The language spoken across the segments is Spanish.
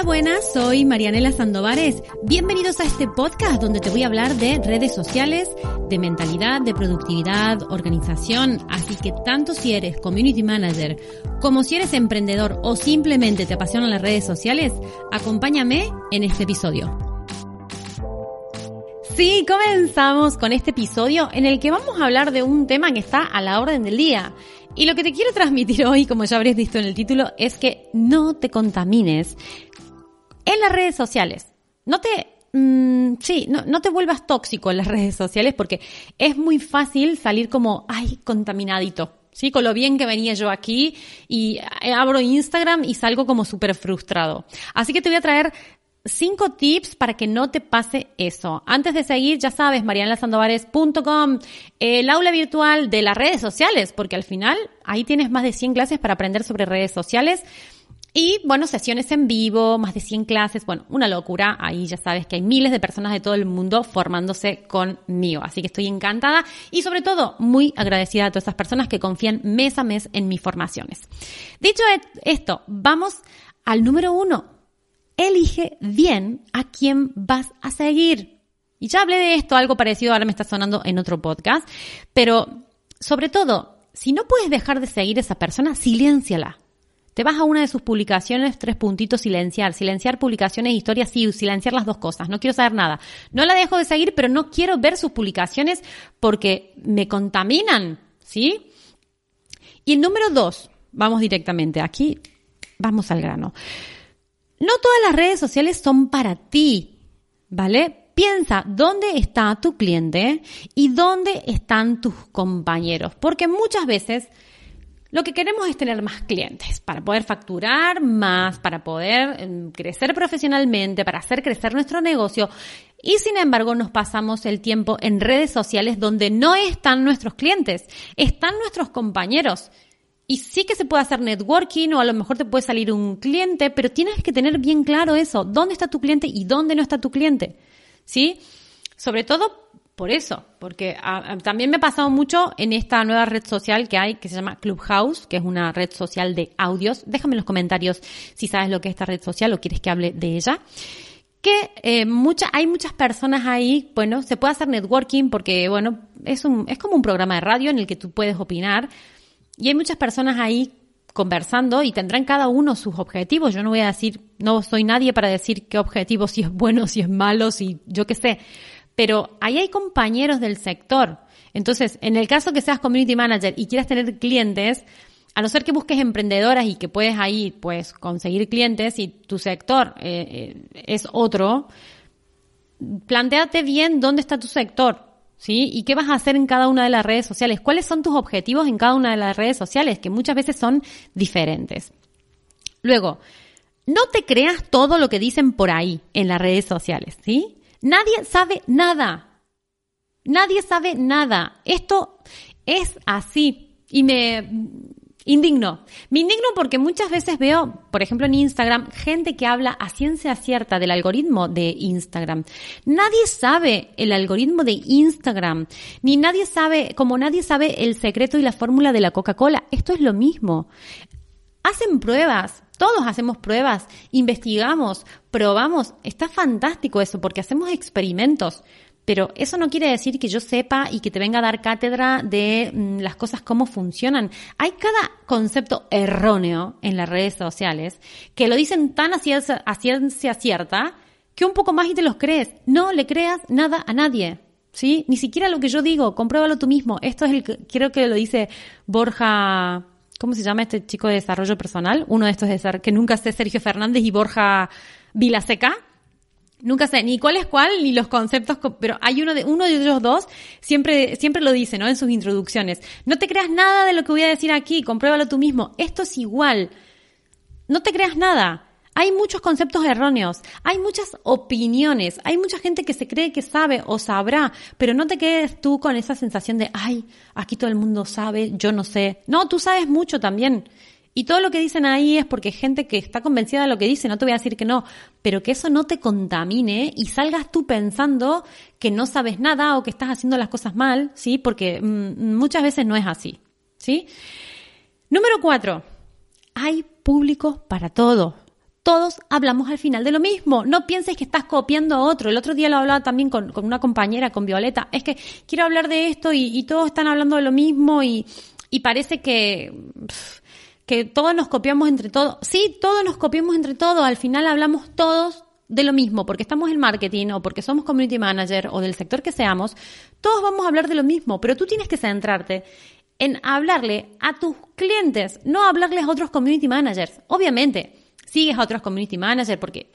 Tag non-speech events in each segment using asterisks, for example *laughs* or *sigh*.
Hola, buenas, soy Marianela Sandovares. Bienvenidos a este podcast donde te voy a hablar de redes sociales, de mentalidad, de productividad, organización. Así que tanto si eres community manager como si eres emprendedor o simplemente te apasionan las redes sociales, acompáñame en este episodio. Sí, comenzamos con este episodio en el que vamos a hablar de un tema que está a la orden del día. Y lo que te quiero transmitir hoy, como ya habréis visto en el título, es que no te contamines en las redes sociales. No te, mm, sí, no, no, te vuelvas tóxico en las *laughs* redes sociales porque es muy fácil salir como, ay, contaminadito. Sí, con lo bien que venía yo aquí y eh, abro Instagram y salgo como súper frustrado. Así que te voy a traer cinco tips para que no te pase eso. Antes de seguir, ya sabes, marianelasandovares.com, el aula virtual de las redes sociales, porque al final ahí tienes más de 100 clases para aprender sobre redes sociales. Y bueno, sesiones en vivo, más de 100 clases, bueno, una locura. Ahí ya sabes que hay miles de personas de todo el mundo formándose conmigo. Así que estoy encantada y sobre todo muy agradecida a todas esas personas que confían mes a mes en mis formaciones. Dicho esto, vamos al número uno. Elige bien a quién vas a seguir. Y ya hablé de esto, algo parecido ahora me está sonando en otro podcast, pero sobre todo, si no puedes dejar de seguir a esa persona, silénciala te vas a una de sus publicaciones, tres puntitos, silenciar. Silenciar publicaciones, historias, sí, silenciar las dos cosas. No quiero saber nada. No la dejo de seguir, pero no quiero ver sus publicaciones porque me contaminan, ¿sí? Y el número dos, vamos directamente aquí, vamos al grano. No todas las redes sociales son para ti, ¿vale? Piensa dónde está tu cliente y dónde están tus compañeros, porque muchas veces lo que queremos es tener más clientes para poder facturar más, para poder em, crecer profesionalmente, para hacer crecer nuestro negocio. Y sin embargo nos pasamos el tiempo en redes sociales donde no están nuestros clientes, están nuestros compañeros. Y sí que se puede hacer networking o a lo mejor te puede salir un cliente, pero tienes que tener bien claro eso, dónde está tu cliente y dónde no está tu cliente. ¿Sí? Sobre todo por eso, porque también me ha pasado mucho en esta nueva red social que hay, que se llama Clubhouse, que es una red social de audios. Déjame en los comentarios si sabes lo que es esta red social o quieres que hable de ella. Que eh, hay muchas personas ahí, bueno, se puede hacer networking porque, bueno, es, un, es como un programa de radio en el que tú puedes opinar. Y hay muchas personas ahí conversando y tendrán cada uno sus objetivos. Yo no voy a decir, no soy nadie para decir qué objetivo, si es bueno, si es malo, si yo qué sé pero ahí hay compañeros del sector. Entonces, en el caso que seas community manager y quieras tener clientes, a no ser que busques emprendedoras y que puedes ahí pues conseguir clientes y tu sector eh, eh, es otro, planteate bien dónde está tu sector, ¿sí? Y qué vas a hacer en cada una de las redes sociales. ¿Cuáles son tus objetivos en cada una de las redes sociales? Que muchas veces son diferentes. Luego, no te creas todo lo que dicen por ahí en las redes sociales, ¿sí? Nadie sabe nada. Nadie sabe nada. Esto es así. Y me indigno. Me indigno porque muchas veces veo, por ejemplo en Instagram, gente que habla a ciencia cierta del algoritmo de Instagram. Nadie sabe el algoritmo de Instagram. Ni nadie sabe, como nadie sabe el secreto y la fórmula de la Coca-Cola. Esto es lo mismo. Hacen pruebas, todos hacemos pruebas, investigamos, probamos. Está fantástico eso porque hacemos experimentos. Pero eso no quiere decir que yo sepa y que te venga a dar cátedra de mm, las cosas cómo funcionan. Hay cada concepto erróneo en las redes sociales que lo dicen tan a ciencia cierta que un poco más y te los crees. No le creas nada a nadie. ¿Sí? Ni siquiera lo que yo digo, compruébalo tú mismo. Esto es el que creo que lo dice Borja ¿cómo se llama este chico de desarrollo personal? Uno de estos de que nunca sé Sergio Fernández y Borja Vilaseca. Nunca sé ni cuál es cuál, ni los conceptos, pero hay uno de, uno de ellos dos, siempre, siempre lo dice, ¿no? En sus introducciones. No te creas nada de lo que voy a decir aquí, compruébalo tú mismo. Esto es igual. No te creas nada. Hay muchos conceptos erróneos, hay muchas opiniones, hay mucha gente que se cree que sabe o sabrá, pero no te quedes tú con esa sensación de, ay, aquí todo el mundo sabe, yo no sé. No, tú sabes mucho también. Y todo lo que dicen ahí es porque gente que está convencida de lo que dice, no te voy a decir que no, pero que eso no te contamine y salgas tú pensando que no sabes nada o que estás haciendo las cosas mal, ¿sí? Porque mm, muchas veces no es así, ¿sí? Número cuatro, hay público para todo. Todos hablamos al final de lo mismo. No pienses que estás copiando a otro. El otro día lo hablaba también con, una compañera, con Violeta. Es que quiero hablar de esto y, todos están hablando de lo mismo y, parece que, que todos nos copiamos entre todos. Sí, todos nos copiamos entre todos. Al final hablamos todos de lo mismo, porque estamos en marketing o porque somos community manager o del sector que seamos, todos vamos a hablar de lo mismo, pero tú tienes que centrarte en hablarle a tus clientes, no hablarles a otros community managers. Obviamente, sigues a otros community managers porque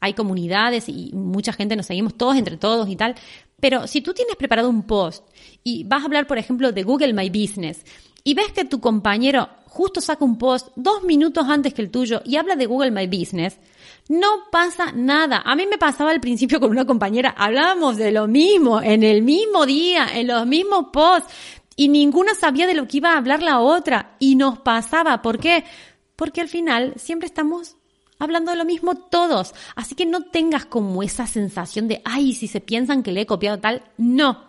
hay comunidades y mucha gente nos seguimos todos entre todos y tal. Pero si tú tienes preparado un post y vas a hablar, por ejemplo, de Google My Business y ves que tu compañero justo saca un post dos minutos antes que el tuyo y habla de Google My Business, no pasa nada. A mí me pasaba al principio con una compañera, hablábamos de lo mismo, en el mismo día, en los mismos posts, y ninguna sabía de lo que iba a hablar la otra, y nos pasaba. ¿Por qué? Porque al final siempre estamos hablando de lo mismo todos. Así que no tengas como esa sensación de, ay, si se piensan que le he copiado tal, no.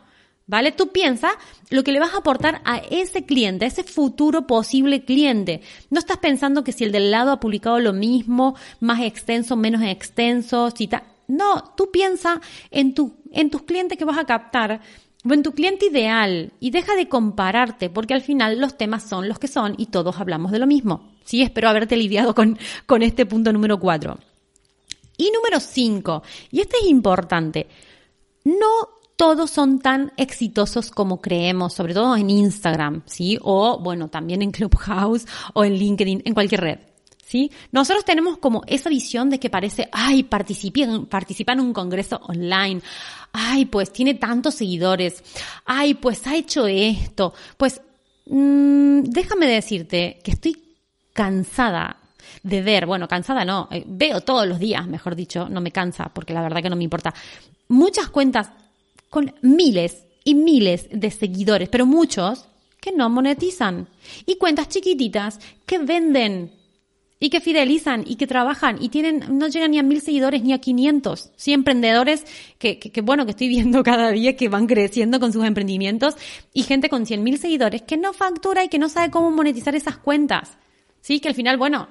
¿Vale? Tú piensa lo que le vas a aportar a ese cliente, a ese futuro posible cliente. No estás pensando que si el del lado ha publicado lo mismo, más extenso, menos extenso, si No, tú piensa en, tu, en tus clientes que vas a captar en tu cliente ideal y deja de compararte porque al final los temas son los que son y todos hablamos de lo mismo. Sí, espero haberte lidiado con, con este punto número cuatro. Y número cinco, y este es importante, no todos son tan exitosos como creemos, sobre todo en Instagram, ¿sí? O, bueno, también en Clubhouse o en LinkedIn, en cualquier red. ¿Sí? Nosotros tenemos como esa visión de que parece, ay, participa, participa en un congreso online, ay, pues tiene tantos seguidores, ay, pues ha hecho esto, pues mmm, déjame decirte que estoy cansada de ver, bueno, cansada no, eh, veo todos los días, mejor dicho, no me cansa, porque la verdad que no me importa, muchas cuentas con miles y miles de seguidores, pero muchos que no monetizan. Y cuentas chiquititas que venden y que fidelizan y que trabajan y tienen, no llegan ni a mil seguidores ni a 500. Sí, emprendedores que, que, bueno, que estoy viendo *laughs* cada día que van creciendo con sus emprendimientos y gente con cien mil seguidores que no factura y que no sabe cómo monetizar esas cuentas. Sí, que al final, bueno,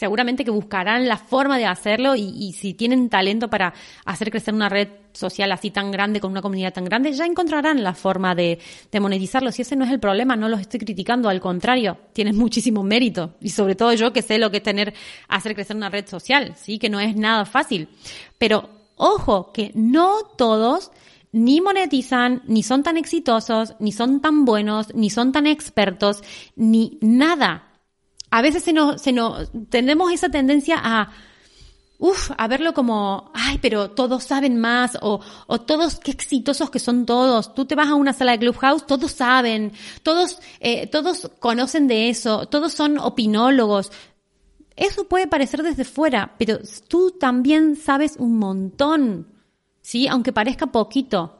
seguramente que buscarán la forma de hacerlo y, si tienen talento para hacer crecer una red social así tan grande, con una comunidad tan grande, ya encontrarán la forma de, de monetizarlo. Si ese no es el problema, no los estoy criticando, al contrario, tienen muchísimo mérito. Y sobre todo yo que sé lo que es tener, hacer crecer una red social, sí, que no es nada fácil. Pero ojo, que no todos ni monetizan, ni son tan exitosos, ni son tan buenos, ni son tan expertos, ni nada a veces se nos, se nos, tenemos esa tendencia a, uff, a verlo como, ay, pero todos saben más, o, o todos, qué exitosos que son todos. Tú te vas a una sala de Clubhouse, todos saben, todos, eh, todos conocen de eso, todos son opinólogos. Eso puede parecer desde fuera, pero tú también sabes un montón, ¿sí? Aunque parezca poquito.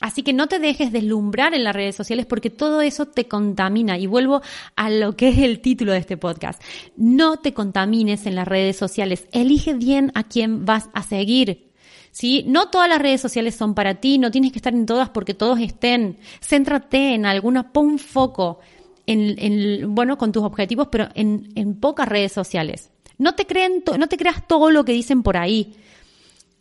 Así que no te dejes deslumbrar en las redes sociales porque todo eso te contamina. Y vuelvo a lo que es el título de este podcast. No te contamines en las redes sociales. Elige bien a quién vas a seguir. ¿Sí? No todas las redes sociales son para ti, no tienes que estar en todas porque todos estén. Céntrate en alguna, pon foco en, en bueno, con tus objetivos, pero en, en pocas redes sociales. No te, creen, no te creas todo lo que dicen por ahí.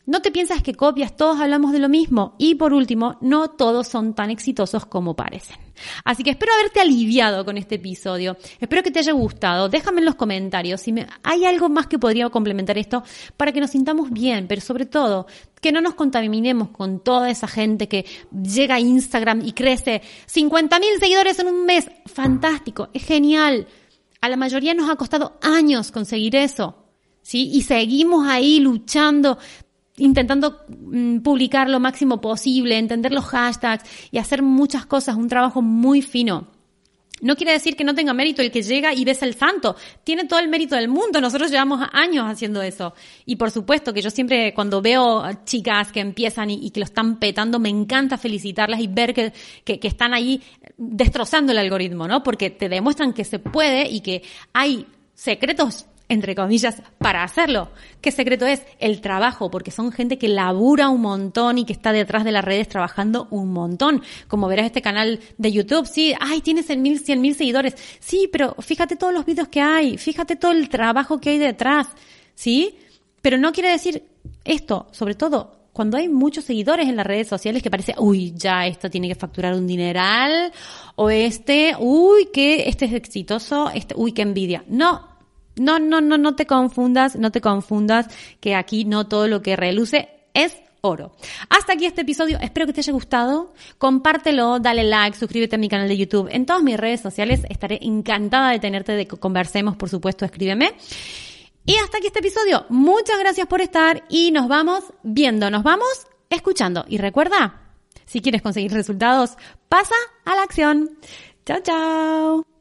No te piensas que copias, todos hablamos de lo mismo. Y por último, no todos son tan exitosos como parecen. Así que espero haberte aliviado con este episodio. Espero que te haya gustado. Déjame en los comentarios si hay algo más que podría complementar esto para que nos sintamos bien, pero sobre todo que no nos contaminemos con toda esa gente que llega a Instagram y crece 50.000 seguidores en un mes. Fantástico, es genial. A la mayoría nos ha costado años conseguir eso. ¿Sí? Y seguimos ahí luchando intentando mm, publicar lo máximo posible, entender los hashtags y hacer muchas cosas, un trabajo muy fino. No quiere decir que no tenga mérito el que llega y ves el santo. Tiene todo el mérito del mundo. Nosotros llevamos años haciendo eso. Y por supuesto que yo siempre cuando veo chicas que empiezan y, que lo están petando, me encanta felicitarlas y ver que, que, que, están ahí destrozando el algoritmo, ¿no? Porque te demuestran que se puede y que hay secretos entre comillas, para hacerlo. ¿Qué secreto es? El trabajo, porque son gente que labura un montón y que está detrás de las redes trabajando un montón. Como verás este canal de YouTube, sí, ay, tienes 100 mil, cien mil seguidores. Sí, pero fíjate todos los vídeos que hay, fíjate todo el trabajo que hay detrás. ¿sí? Pero no quiere decir esto, sobre todo cuando hay muchos seguidores en las redes sociales que parece, uy, ya esto tiene que facturar un dineral, o este, uy, que este es exitoso, este, uy, qué envidia. No, no, no, no, no te confundas, no te confundas que aquí no todo lo que reluce es oro. Hasta aquí este episodio, espero que te haya gustado. Compártelo, dale like, suscríbete a mi canal de YouTube. En todas mis redes sociales estaré encantada de tenerte, de que conversemos, por supuesto, escríbeme. Y hasta aquí este episodio. Muchas gracias por estar y nos vamos viendo, nos vamos escuchando. Y recuerda, si quieres conseguir resultados, pasa a la acción. Chao, chao.